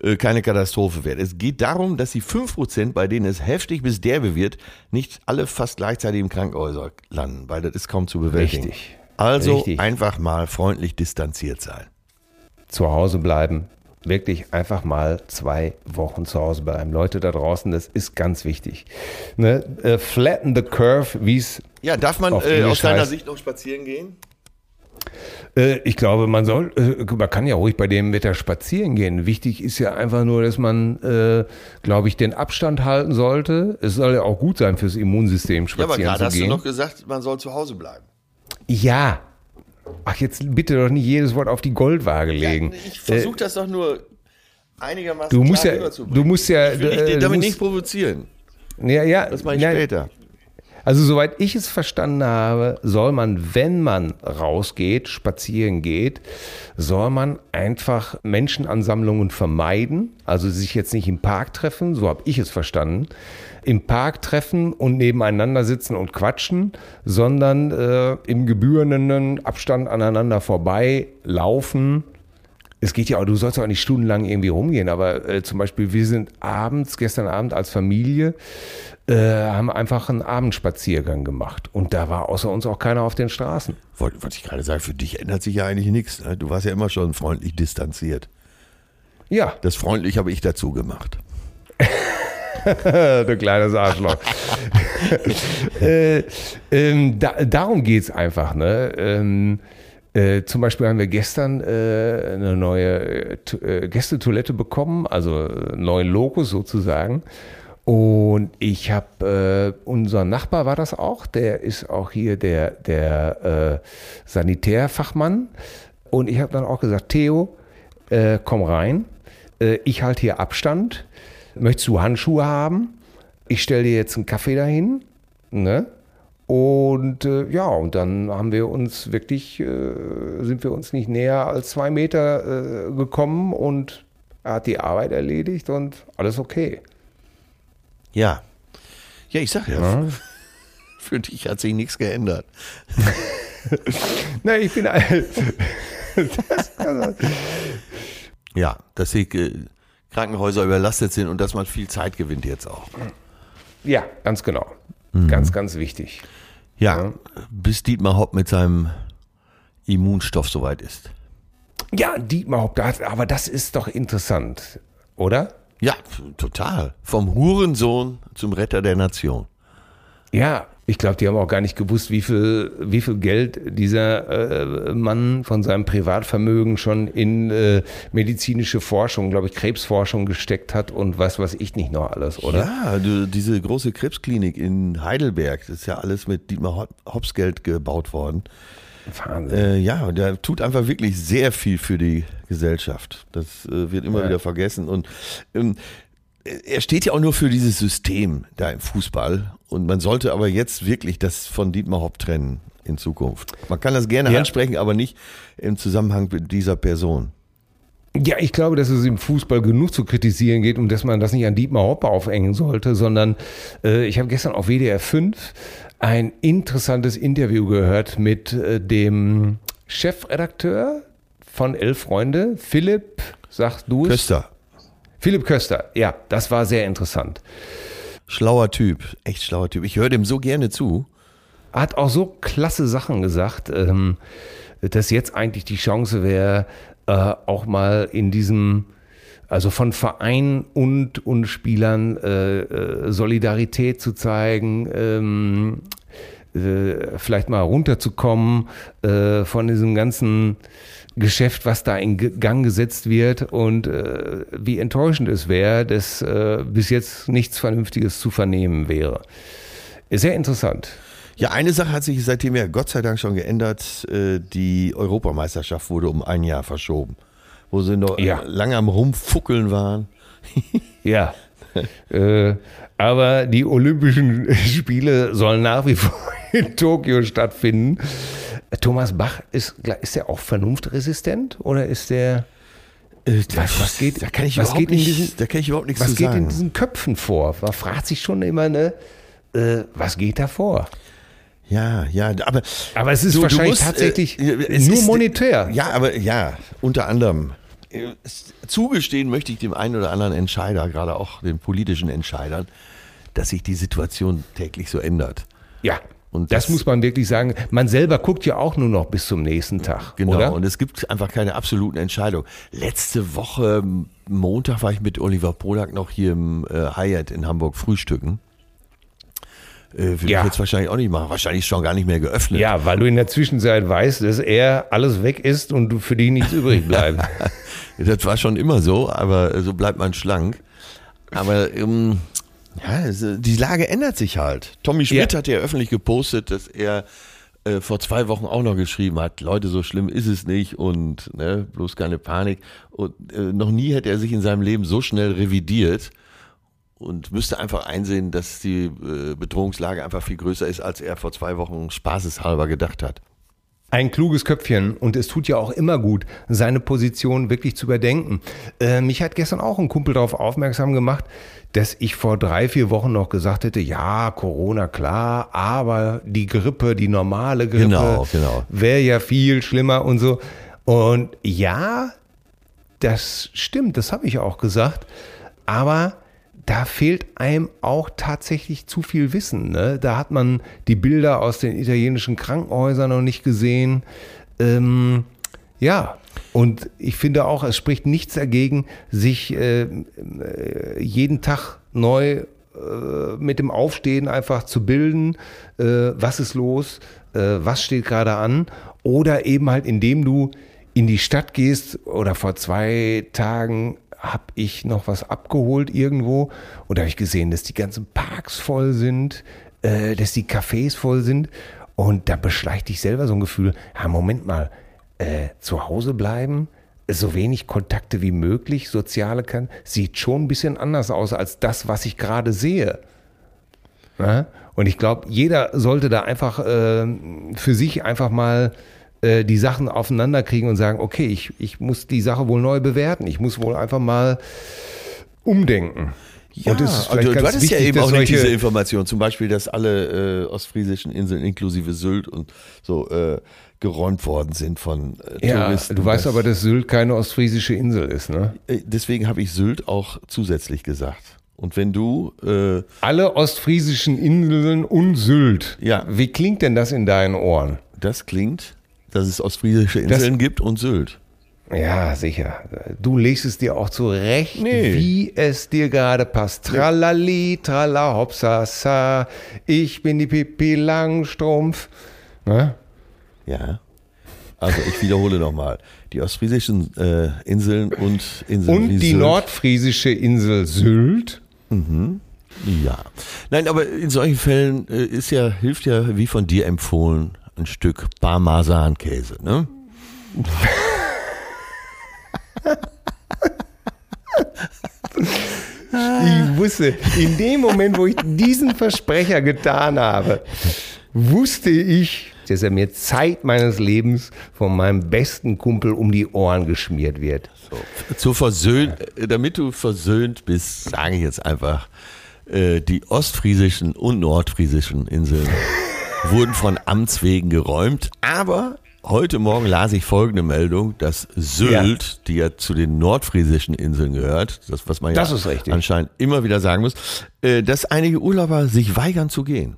äh, keine Katastrophe werden. Es geht darum, dass die 5 Prozent, bei denen es heftig bis derbe wird, nicht alle fast gleichzeitig im Krankenhäuser landen, weil das ist kaum zu bewältigen. Richtig. Also Richtig. einfach mal freundlich distanziert sein. Zu Hause bleiben. Wirklich einfach mal zwei Wochen zu Hause bleiben. Leute da draußen, das ist ganz wichtig. Ne? Äh, flatten the curve, wie es Ja, darf man äh, aus deiner heißt- Sicht noch spazieren gehen? Äh, ich glaube, man soll, äh, man kann ja ruhig bei dem Wetter spazieren gehen. Wichtig ist ja einfach nur, dass man, äh, glaube ich, den Abstand halten sollte. Es soll ja auch gut sein fürs Immunsystem, Ja, aber spazieren gerade zu hast du gehen. noch gesagt, man soll zu Hause bleiben. ja. Ach, jetzt bitte doch nicht jedes Wort auf die Goldwaage legen. ich versuche das doch nur einigermaßen du musst klar ja, du musst ja, ich will dich äh, damit musst- nicht provozieren. ja, ja, Das mache ich nein, später. Also soweit ich es verstanden habe, soll man, wenn man rausgeht, spazieren geht, soll man einfach Menschenansammlungen vermeiden. Also sich jetzt nicht im Park treffen, so habe ich es verstanden. Im Park treffen und nebeneinander sitzen und quatschen, sondern äh, im gebührenden Abstand aneinander vorbei laufen. Es geht ja auch, du sollst auch nicht stundenlang irgendwie rumgehen, aber äh, zum Beispiel, wir sind abends, gestern Abend als Familie, äh, haben einfach einen Abendspaziergang gemacht. Und da war außer uns auch keiner auf den Straßen. Wollte, wollte ich gerade sagen, für dich ändert sich ja eigentlich nichts. Ne? Du warst ja immer schon freundlich distanziert. Ja, Das freundlich habe ich dazu gemacht. *laughs* *laughs* du kleines Arschloch. *laughs* äh, ähm, da, darum geht's einfach. Ne? Ähm, äh, zum Beispiel haben wir gestern äh, eine neue äh, äh, Gästetoilette bekommen, also einen neuen Lokus sozusagen. Und ich habe, äh, unser Nachbar war das auch, der ist auch hier der, der äh, Sanitärfachmann. Und ich habe dann auch gesagt, Theo, äh, komm rein. Äh, ich halte hier Abstand. Möchtest du Handschuhe haben? Ich stelle dir jetzt einen Kaffee dahin. Ne? Und äh, ja, und dann haben wir uns wirklich, äh, sind wir uns nicht näher als zwei Meter äh, gekommen und er hat die Arbeit erledigt und alles okay. Ja. Ja, ich sag ja, *laughs* für dich hat sich nichts geändert. *laughs* Na, ich bin alt. *laughs* Ja, dass die äh, Krankenhäuser überlastet sind und dass man viel Zeit gewinnt jetzt auch. Ja, ganz genau. Ganz, ganz wichtig. Ja, bis Dietmar Hopp mit seinem Immunstoff soweit ist. Ja, Dietmar Hopp, aber das ist doch interessant, oder? Ja, total. Vom Hurensohn zum Retter der Nation. Ja, ich glaube, die haben auch gar nicht gewusst, wie viel, wie viel Geld dieser äh, Mann von seinem Privatvermögen schon in äh, medizinische Forschung, glaube ich, Krebsforschung gesteckt hat und was weiß ich nicht noch alles, oder? Ja, du, diese große Krebsklinik in Heidelberg, das ist ja alles mit Dietmar Hop- Hopps Geld gebaut worden. Wahnsinn. Äh, ja, und der tut einfach wirklich sehr viel für die Gesellschaft. Das äh, wird immer Ja. wieder vergessen. Und ähm, er steht ja auch nur für dieses System da im Fußball. Und man sollte aber jetzt wirklich das von Dietmar Hopp trennen in Zukunft. Man kann das gerne Ja. ansprechen, aber nicht im Zusammenhang mit dieser Person. Ja, ich glaube, dass es im Fußball genug zu kritisieren geht und dass man das nicht an Dietmar Hopp aufhängen sollte, sondern äh, ich habe gestern auf WDR 5 ein interessantes Interview gehört mit äh, dem Chefredakteur von Elf Freunde, Philipp, sag du es? Köster. Philipp Köster, ja, das war sehr interessant. Schlauer Typ, echt schlauer Typ. Ich höre dem so gerne zu. Hat auch so klasse Sachen gesagt, ähm, dass jetzt eigentlich die Chance wäre, äh, auch mal in diesem, also von Verein und, und Spielern äh, äh, Solidarität zu zeigen, ähm, äh, vielleicht mal runterzukommen äh, von diesem ganzen Geschäft, was da in Gang gesetzt wird und äh, wie enttäuschend es wäre, dass äh, bis jetzt nichts Vernünftiges zu vernehmen wäre. Sehr interessant. Ja, eine Sache hat sich seitdem ja Gott sei Dank schon geändert. Äh, die Europameisterschaft wurde um ein Jahr verschoben, wo sie noch Ja. lange am Rumfuckeln waren. *laughs* Ja. äh, aber die Olympischen Spiele sollen nach wie vor *laughs* in Tokio stattfinden. Thomas Bach, ist, ist der auch vernunftresistent oder ist der. Was, was geht, da kann ich was überhaupt geht in nicht- diesen, da kann ich überhaupt nichts was zu geht sagen. in diesen Köpfen vor? Man fragt sich schon immer, ne, äh, was geht da vor? Ja, ja, aber. Aber es ist du wahrscheinlich musst, äh, tatsächlich es nur ist- monetär. Ja, aber ja, unter anderem. Äh, es- Zugestehen möchte ich dem einen oder anderen Entscheider, gerade auch den politischen Entscheidern, dass sich die Situation täglich so ändert. Ja. Und das, das- muss man wirklich sagen. Man selber guckt ja auch nur noch bis zum nächsten Tag. Genau, Oder? und es gibt einfach keine absoluten Entscheidungen. Letzte Woche, Montag, war ich mit Oliver Polak noch hier im äh, Hyatt in Hamburg frühstücken. Äh, will Ja. ich jetzt wahrscheinlich auch nicht machen. Wahrscheinlich ist schon gar nicht mehr geöffnet. Ja, weil du in der Zwischenzeit weißt, dass er alles weg ist und du für dich nichts übrig bleibt. *laughs* Das war schon immer so, aber so bleibt man schlank. Aber ähm, ja, äh, die Lage ändert sich halt. Tommy Schmidt Ja. hat ja öffentlich gepostet, dass er äh, vor zwei Wochen auch noch geschrieben hat, Leute, so schlimm ist es nicht und ne, bloß keine Panik. Und äh, noch nie hätte er sich in seinem Leben so schnell revidiert und müsste einfach einsehen, dass die äh, Bedrohungslage einfach viel größer ist, als er vor zwei Wochen spaßeshalber gedacht hat. Ein kluges Köpfchen und es tut ja auch immer gut, seine Position wirklich zu überdenken. Äh, mich hat gestern auch ein Kumpel darauf aufmerksam gemacht, dass ich vor drei, vier Wochen noch gesagt hätte, ja, Corona klar, aber die Grippe, die normale Grippe, Genau, genau. wäre ja viel schlimmer und so. Und ja, das stimmt, das habe ich auch gesagt. Aber da fehlt einem auch tatsächlich zu viel Wissen. Ne? Da hat man die Bilder aus den italienischen Krankenhäusern noch nicht gesehen. Ähm, ja, und ich finde auch, es spricht nichts dagegen, sich äh, äh, jeden Tag neu äh, mit dem Aufstehen einfach zu bilden, äh, was ist los, äh, was steht gerade an, oder eben halt indem du in die Stadt gehst oder vor zwei Tagen habe ich noch was abgeholt irgendwo und da habe ich gesehen, dass die ganzen Parks voll sind, äh, dass die Cafés voll sind und da beschleicht dich selber so ein Gefühl, ja, Moment mal, äh, zu Hause bleiben, so wenig Kontakte wie möglich, soziale kann, sieht schon ein bisschen anders aus als das, was ich gerade sehe. Ja? Und ich glaube, jeder sollte da einfach äh, für sich einfach mal äh, die Sachen aufeinander kriegen und sagen, okay, ich, ich muss die Sache wohl neu bewerten. Ich muss wohl einfach mal umdenken. Ja, und es ist also, du hattest ja wichtig, eben dass auch nicht diese Information, zum Beispiel, dass alle äh, ostfriesischen Inseln inklusive Sylt und so äh, geräumt worden sind von äh, Ja, Touristen. du weißt Das- aber, dass Sylt keine ostfriesische Insel ist, ne? Äh, Deswegen habe ich Sylt auch zusätzlich gesagt. Und wenn du, äh, Alle ostfriesischen Inseln und Sylt. Ja. Wie klingt denn das in deinen Ohren? das klingt, dass es ostfriesische Inseln gibt und Sylt. Ja, sicher. Du legst es dir auch zurecht, Nee. wie es dir gerade passt. Tralali, trala, hopsasa, ich bin die Pippi Langstrumpf. Ne? Ja. Also ich wiederhole nochmal. Die ostfriesischen äh, Inseln und Inseln Und die Sylt. nordfriesische Insel Sylt. Ja. Nein, aber in solchen Fällen äh, ist ja, hilft ja, wie von dir empfohlen, ein Stück Parmesankäse, ne? Ich wusste, in dem Moment, wo ich diesen Versprecher getan habe, wusste ich, dass er mir Zeit meines Lebens von meinem besten Kumpel um die Ohren geschmiert wird. Zu versöhnt, äh, damit du versöhnt bist, sage ich jetzt einfach, äh, die ostfriesischen und nordfriesischen Inseln wurden von Amts wegen geräumt, aber heute Morgen las ich folgende Meldung, dass Sylt, die ja zu den nordfriesischen Inseln gehört, das was man Das ja anscheinend immer wieder sagen muss, äh, dass einige Urlauber sich weigern zu gehen.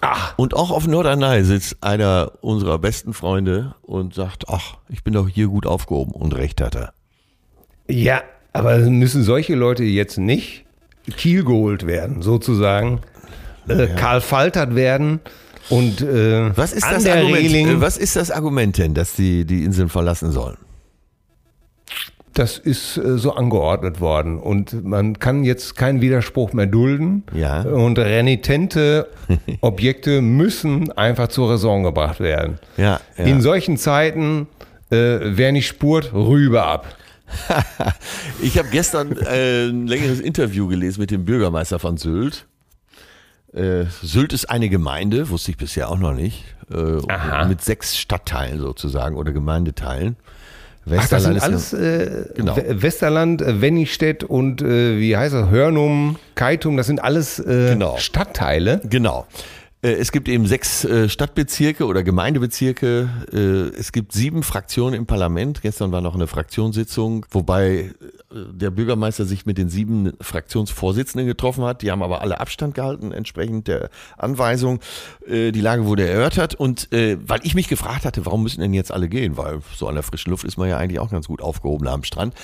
Ach, Und auch auf Norderney sitzt einer unserer besten Freunde und sagt, ach, ich bin doch hier gut aufgehoben. Und recht hat er. ja, aber müssen solche Leute jetzt nicht Kiel geholt werden, sozusagen, äh, Karl Faltert werden und äh, Was ist, das Argument, Reling, äh, was ist das Argument denn, dass die die Inseln verlassen sollen? das ist äh, so angeordnet worden und man kann jetzt keinen Widerspruch mehr dulden Ja. und renitente *laughs* Objekte müssen einfach zur Raison gebracht werden. Ja, ja. In solchen Zeiten, äh, wer nicht spurt, rüber ab. *laughs* Ich habe gestern äh, ein längeres Interview gelesen mit dem Bürgermeister von Sylt. Äh, Sylt ist eine Gemeinde, wusste ich bisher auch noch nicht, äh, mit sechs Stadtteilen sozusagen oder Gemeindeteilen. Ach, das sind alles äh, Genau. We- Westerland, äh, Wenningstedt und äh, wie heißt das, Hörnum, Keitum, das sind alles äh, Genau. Stadtteile. Genau. Äh, Es gibt eben sechs äh, Stadtbezirke oder Gemeindebezirke. Äh, Es gibt sieben Fraktionen im Parlament. Gestern war noch eine Fraktionssitzung, wobei der Bürgermeister sich mit den sieben Fraktionsvorsitzenden getroffen hat. Die haben aber alle Abstand gehalten, entsprechend der Anweisung. Die Lage wurde erörtert. Und weil ich mich gefragt hatte, warum müssen denn jetzt alle gehen? Weil so an der frischen Luft ist man ja eigentlich auch ganz gut aufgehoben am Strand.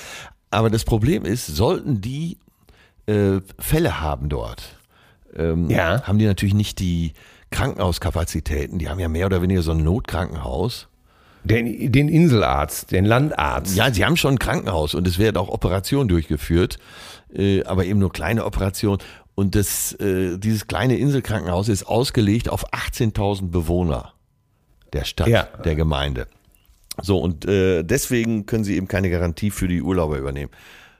Aber das Problem ist, sollten die Fälle haben dort, ähm, Ja. haben die natürlich nicht die Krankenhauskapazitäten. Die haben ja mehr oder weniger so ein Notkrankenhaus. Den, den Inselarzt, den Landarzt. Ja, sie haben schon ein Krankenhaus und es werden auch Operationen durchgeführt, äh, aber eben nur kleine Operationen. Und das, äh, dieses kleine Inselkrankenhaus ist ausgelegt auf 18.000 Bewohner der Stadt, Ja. der Gemeinde. So, und äh, deswegen können sie eben keine Garantie für die Urlauber übernehmen.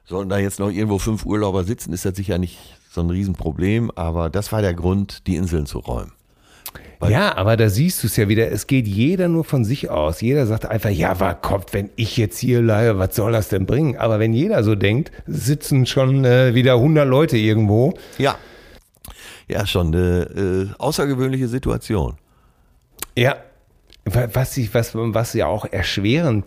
Sollen da jetzt noch irgendwo fünf Urlauber sitzen, ist das sicher nicht so ein Riesenproblem, aber das war der Grund, die Inseln zu räumen. Ja, aber da siehst du es ja wieder, es geht jeder nur von sich aus. Jeder sagt einfach, ja, war kommt, wenn ich jetzt hier leihe, was soll das denn bringen? Aber wenn jeder so denkt, sitzen schon äh, wieder 100 Leute irgendwo. Ja. Ja, schon eine äh, außergewöhnliche Situation. Ja, wa- was, ich, was, was ja auch erschwerend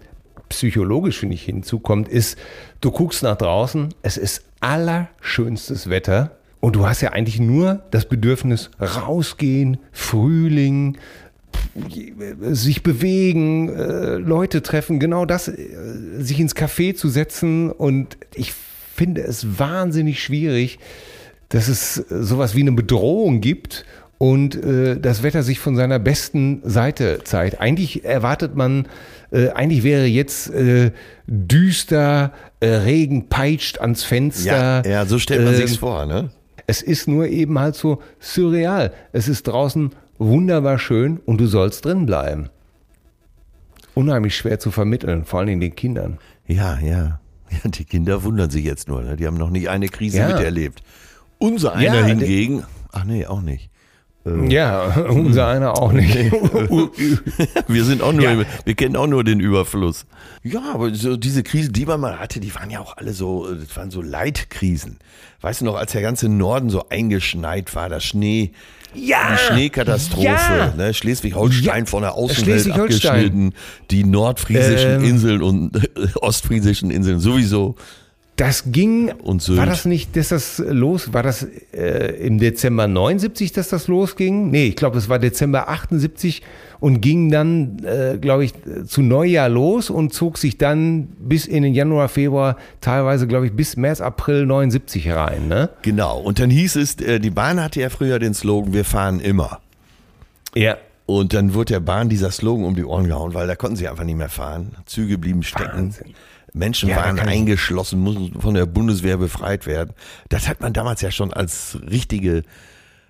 psychologisch, finde ich, hinzukommt, ist, du guckst nach draußen, es ist allerschönstes Wetter und du hast ja eigentlich nur das Bedürfnis, rausgehen, Frühling, sich bewegen, äh, Leute treffen, genau das, äh, sich ins Café zu setzen und ich finde es wahnsinnig schwierig, dass es sowas wie eine Bedrohung gibt und äh, das Wetter sich von seiner besten Seite zeigt. Eigentlich erwartet man, äh, eigentlich wäre jetzt äh, düster, äh, Regen peitscht ans Fenster. ja, so stellt man Ähm, sich's vor, ne? Es ist nur eben halt so surreal. Es ist draußen wunderbar schön und du sollst drin bleiben. Unheimlich schwer zu vermitteln, vor allen Dingen den Kindern. Ja, ja. Ja, die Kinder wundern sich jetzt nur, ne? Die haben noch nicht eine Krise Ja. miterlebt. Unser einer Ja, hingegen, ach nee, auch nicht. Ja, *laughs* unser einer auch nicht. *laughs* Wir sind auch nur, Ja. wir kennen auch nur den Überfluss. Ja, aber so diese Krisen, die man mal hatte, die waren ja auch alle so, das waren so Leitkrisen. Weißt du noch, als der ganze Norden so eingeschneit war, das Schnee, Ja! die Schneekatastrophe, Ja! ne? Schleswig-Holstein Ja, von der Außenwelt Schleswig-Holstein. abgeschnitten, die nordfriesischen Ähm. Inseln und äh, ostfriesischen Inseln sowieso. Das ging, Und Sylt. war das nicht, dass das los, war das äh, im Dezember 79, dass das losging? Nee, ich glaube, es war Dezember 78 und ging dann, äh, glaube ich, zu Neujahr los und zog sich dann bis in den Januar, Februar, teilweise, glaube ich, bis März, April 79 rein, ne? Genau. Und dann hieß es, äh, die Bahn hatte ja früher den Slogan, wir fahren immer. Ja. Und dann wurde der Bahn dieser Slogan um die Ohren gehauen, weil da konnten sie einfach nicht mehr fahren. Züge blieben stecken. Wahnsinn. Menschen Ja, waren eingeschlossen, mussten von der Bundeswehr befreit werden. Das hat man damals ja schon als richtige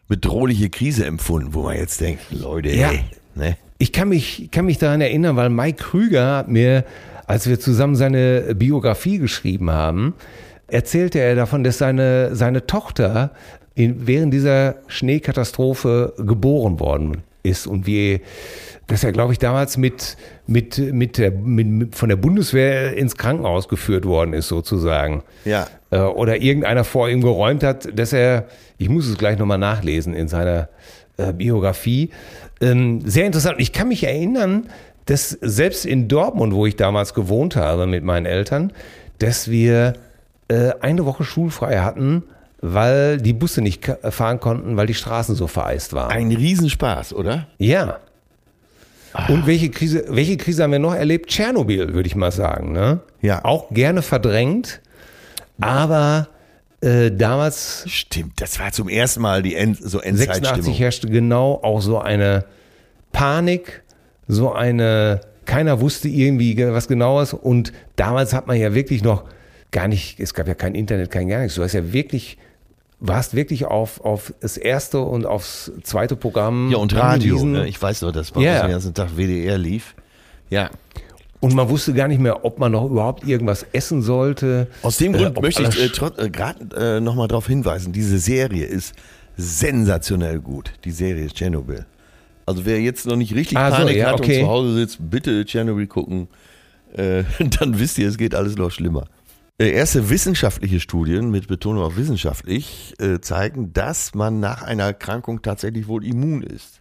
bedrohliche Krise empfunden, wo man jetzt denkt, Leute, Ja. ey, ne? Ich kann mich, kann mich daran erinnern, weil Mike Krüger hat mir, als wir zusammen seine Biografie geschrieben haben, erzählte er davon, dass seine, seine Tochter in, während dieser Schneekatastrophe geboren worden ist und wie, dass er, glaube ich, damals mit, mit, mit, der, mit, mit von der Bundeswehr ins Krankenhaus geführt worden ist, sozusagen. Ja. Äh, Oder irgendeiner vor ihm geräumt hat, dass er, ich muss es gleich nochmal nachlesen in seiner äh, Biografie. Ähm, sehr interessant. Ich kann mich erinnern, dass selbst in Dortmund, wo ich damals gewohnt habe mit meinen Eltern, dass wir äh, eine Woche schulfrei hatten, weil die Busse nicht fahren konnten, weil die Straßen so vereist waren. Ein Riesenspaß, oder? Ja. Und welche Krise, welche Krise haben wir noch erlebt? Tschernobyl, würde ich mal sagen. Ne? Ja. Auch gerne verdrängt, aber äh, damals. Stimmt, das war zum ersten Mal die End, so 86 Endzeitstimmung. herrschte genau auch so eine Panik, so eine, keiner wusste irgendwie was genaues und damals hat man ja wirklich noch gar nicht, es gab ja kein Internet, kein gar nichts. Du hast ja wirklich, warst wirklich auf, auf das erste und aufs zweite Programm. Ja, und Radio. Ne? Ich weiß noch, dass Ja. uns den ganzen Tag WDR lief. Ja. Und man wusste gar nicht mehr, ob man noch überhaupt irgendwas essen sollte. Aus dem Äh, Grund ob möchte ich äh, trot- äh, gerade äh, nochmal darauf hinweisen, diese Serie ist sensationell gut, die Serie Tschernobyl. Also wer jetzt noch nicht richtig Ah, so, Panik ja, hat okay. und zu Hause sitzt, bitte Tschernobyl gucken, äh, *laughs* dann wisst ihr, es geht alles noch schlimmer. Äh, Erste wissenschaftliche Studien, mit Betonung auf wissenschaftlich, äh, zeigen, dass man nach einer Erkrankung tatsächlich wohl immun ist.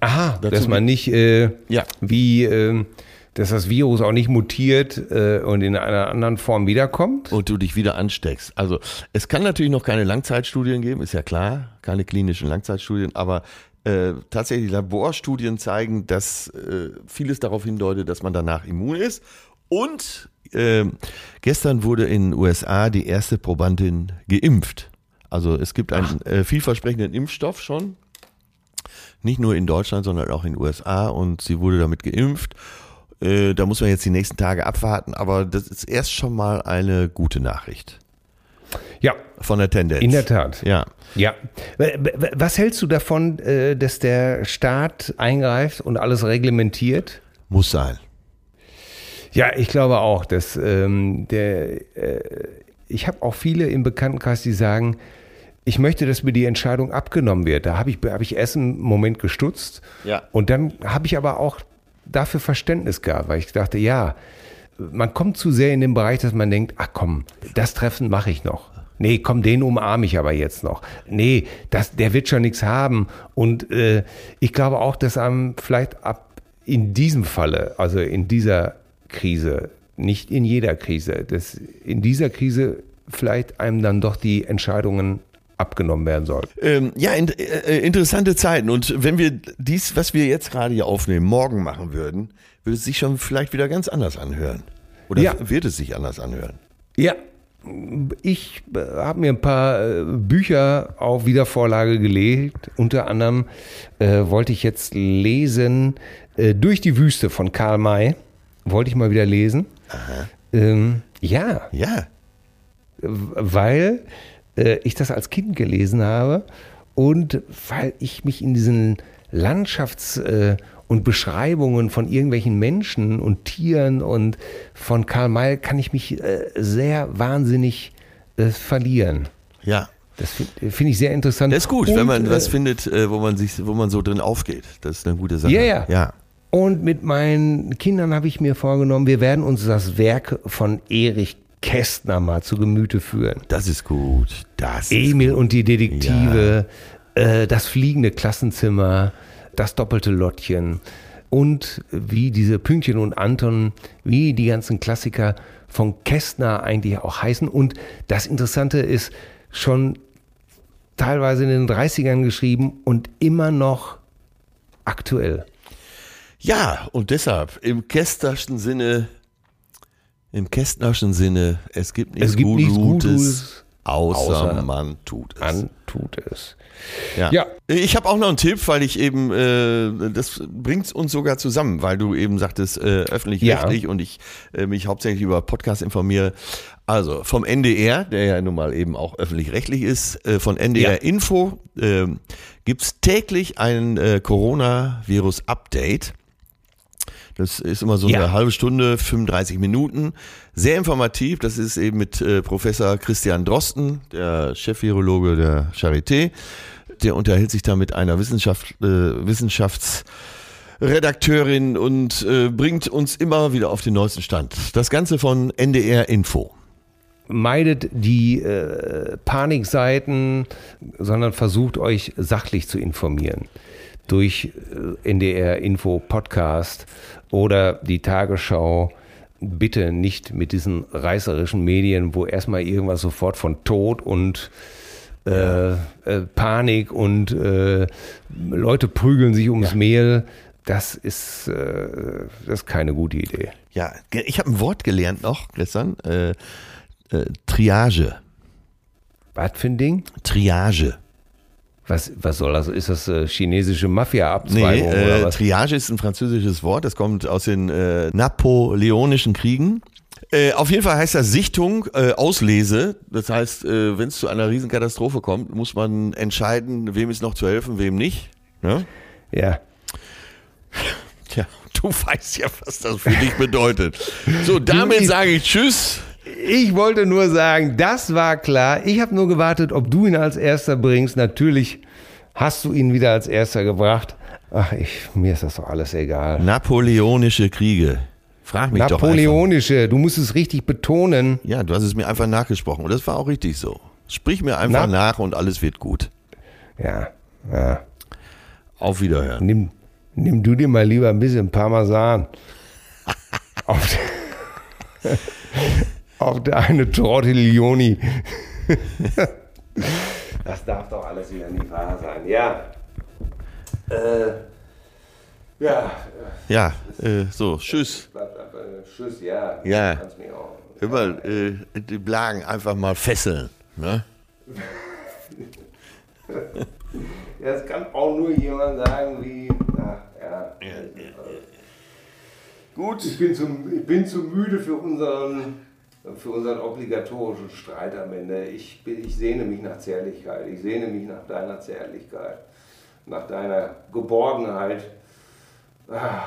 Aha, Dazu- dass man nicht äh, Ja. wie, ähm, dass das Virus auch nicht mutiert äh, und in einer anderen Form wiederkommt. und du dich wieder ansteckst. Also es kann natürlich noch keine Langzeitstudien geben, ist ja klar, keine klinischen Langzeitstudien, aber äh, tatsächlich Laborstudien zeigen, dass äh, vieles darauf hindeutet, dass man danach immun ist. Und äh, gestern wurde in den USA die erste Probandin geimpft. Also es gibt einen äh, vielversprechenden Impfstoff schon, nicht nur in Deutschland, sondern auch in den USA und sie wurde damit geimpft. Äh, da muss man jetzt die nächsten Tage abwarten, aber das ist erst schon mal eine gute Nachricht Ja, von der Tendenz. in der Tat. Ja. Ja. Was hältst du davon, äh, dass der Staat eingreift und alles reglementiert? Muss sein. Ja, ich glaube auch, dass ähm, der. Äh, ich habe auch viele im Bekanntenkreis, die sagen, ich möchte, dass mir die Entscheidung abgenommen wird. Da habe ich, hab ich erst einen Moment gestutzt. Ja. Und dann habe ich aber auch dafür Verständnis gehabt, weil ich dachte, ja, man kommt zu sehr in den Bereich, dass man denkt, ach komm, das Treffen mache ich noch. Nee, komm, den umarme ich aber jetzt noch. Nee, das, der wird schon nichts haben. Und äh, ich glaube auch, dass einem vielleicht ab in diesem Falle, also in dieser Krise, nicht in jeder Krise, dass in dieser Krise vielleicht einem dann doch die Entscheidungen abgenommen werden sollten. Ähm, ja, in, äh, interessante Zeiten. Und wenn wir dies, was wir jetzt gerade hier aufnehmen, morgen machen würden, würde es sich schon vielleicht wieder ganz anders anhören. Oder Ja. wird es sich anders anhören? Ja, ich äh, habe mir ein paar äh, Bücher auf Wiedervorlage gelegt. Unter anderem äh, wollte ich jetzt lesen äh, Durch die Wüste von Karl May. Wollte ich mal wieder lesen. Ähm, ja, Ja. weil äh, ich das als Kind gelesen habe und weil ich mich in diesen Landschafts- äh, und Beschreibungen von irgendwelchen Menschen und Tieren und von Karl May kann ich mich äh, sehr wahnsinnig äh, verlieren. Ja. Das finde find ich sehr interessant. Das ist gut, und, wenn man was äh, findet, äh, wo man sich, wo man so drin aufgeht. Das ist eine gute Sache. Ja, ja. Ja. Und mit meinen Kindern habe ich mir vorgenommen, wir werden uns das Werk von Erich Kästner mal zu Gemüte führen. Das ist gut. Das ist Emil und die Detektive, äh, das fliegende Klassenzimmer, das doppelte Lottchen und wie diese Pünktchen und Anton, wie die ganzen Klassiker von Kästner eigentlich auch heißen. Und das Interessante ist, schon teilweise in den 30ern geschrieben und immer noch aktuell. Ja, und deshalb im Kästnerschen Sinne, im Kästnerschen Sinne, es gibt nichts, Es gibt nichts Gutes, Gutes, außer, außer man tut es. Man tut es. Ja. Ja. Ich habe auch noch einen Tipp, weil ich eben, äh, das bringt uns sogar zusammen, weil du eben sagtest, äh, öffentlich-rechtlich und ich äh, mich hauptsächlich über Podcasts informiere. Also vom NDR, der ja nun mal eben auch öffentlich-rechtlich ist, äh, von NDR Ja. Info äh, gibt's täglich ein äh, Coronavirus-Update. Das ist immer so Ja. eine halbe Stunde, 35 Minuten. Sehr informativ. Das ist eben mit äh, Professor Christian Drosten, der Chefvirologe der Charité. Der unterhält sich da mit einer Wissenschaft, äh, Wissenschaftsredakteurin und äh, bringt uns immer wieder auf den neuesten Stand. Das Ganze von NDR Info. meidet die äh, Panikseiten, sondern versucht euch sachlich zu informieren. Durch äh, NDR Info Podcast oder die Tagesschau bitte nicht mit diesen reißerischen Medien, wo erstmal irgendwas sofort von Tod und äh, äh, Panik und äh, Leute prügeln sich ums ja. Mehl. Das ist, äh, das ist keine gute Idee. Ja, ich habe ein Wort gelernt noch gestern. Äh, Triage. Was für ein Ding? Triage. Was, was soll das? Ist das äh, chinesische Mafia-Abzweigung nee, äh, Triage ist ein französisches Wort. Das kommt aus den äh, napoleonischen Kriegen. Äh, auf jeden Fall heißt das Sichtung, äh, Auslese. Das heißt, äh, wenn es zu einer Riesenkatastrophe kommt, muss man entscheiden, wem ist noch zu helfen, wem nicht. Ne? Ja. Tja, du *laughs* weißt ja, was das für dich bedeutet. So, damit sage ich Tschüss. Ich wollte nur sagen, das war klar. Ich habe nur gewartet, ob du ihn als erster bringst. Natürlich hast du ihn wieder als erster gebracht. Ach, ich, mir ist das doch alles egal. Napoleonische Kriege. Frag mich Napoleonische, doch du musst es richtig betonen. Ja, du hast es mir einfach nachgesprochen und das war auch richtig so. Sprich mir einfach Na? nach und alles wird gut. Ja, ja. Auf Wiederhören. Nimm, nimm du dir mal lieber ein bisschen Parmesan. *laughs* auf, *laughs* auf deine Tortiglioni. das darf doch alles wieder nicht wahr sein. Ja. Äh, ja. Ja, äh, so, tschüss. Tschüss, ja. Ja. Immer äh, die Blagen einfach mal fesseln. Ne? ja, das kann auch nur jemand sagen wie, ach, ja. ja, ja. Gut, ich bin, zu, ich bin zu müde für unseren für unseren obligatorischen Streit am Ende. Ich, ich sehne mich nach Zärtlichkeit, ich sehne mich nach deiner Zärtlichkeit, nach deiner Geborgenheit. Ah,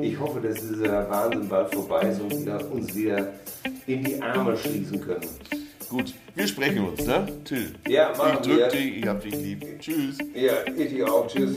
ich hoffe, dass dieser Wahnsinn bald vorbei ist und wir uns wieder in die Arme schließen können. Gut, wir sprechen uns, ne? Till. Ja, machen Ich drück dich, ich hab dich lieb. Tschüss. Ja, ich dich auch. Tschüss.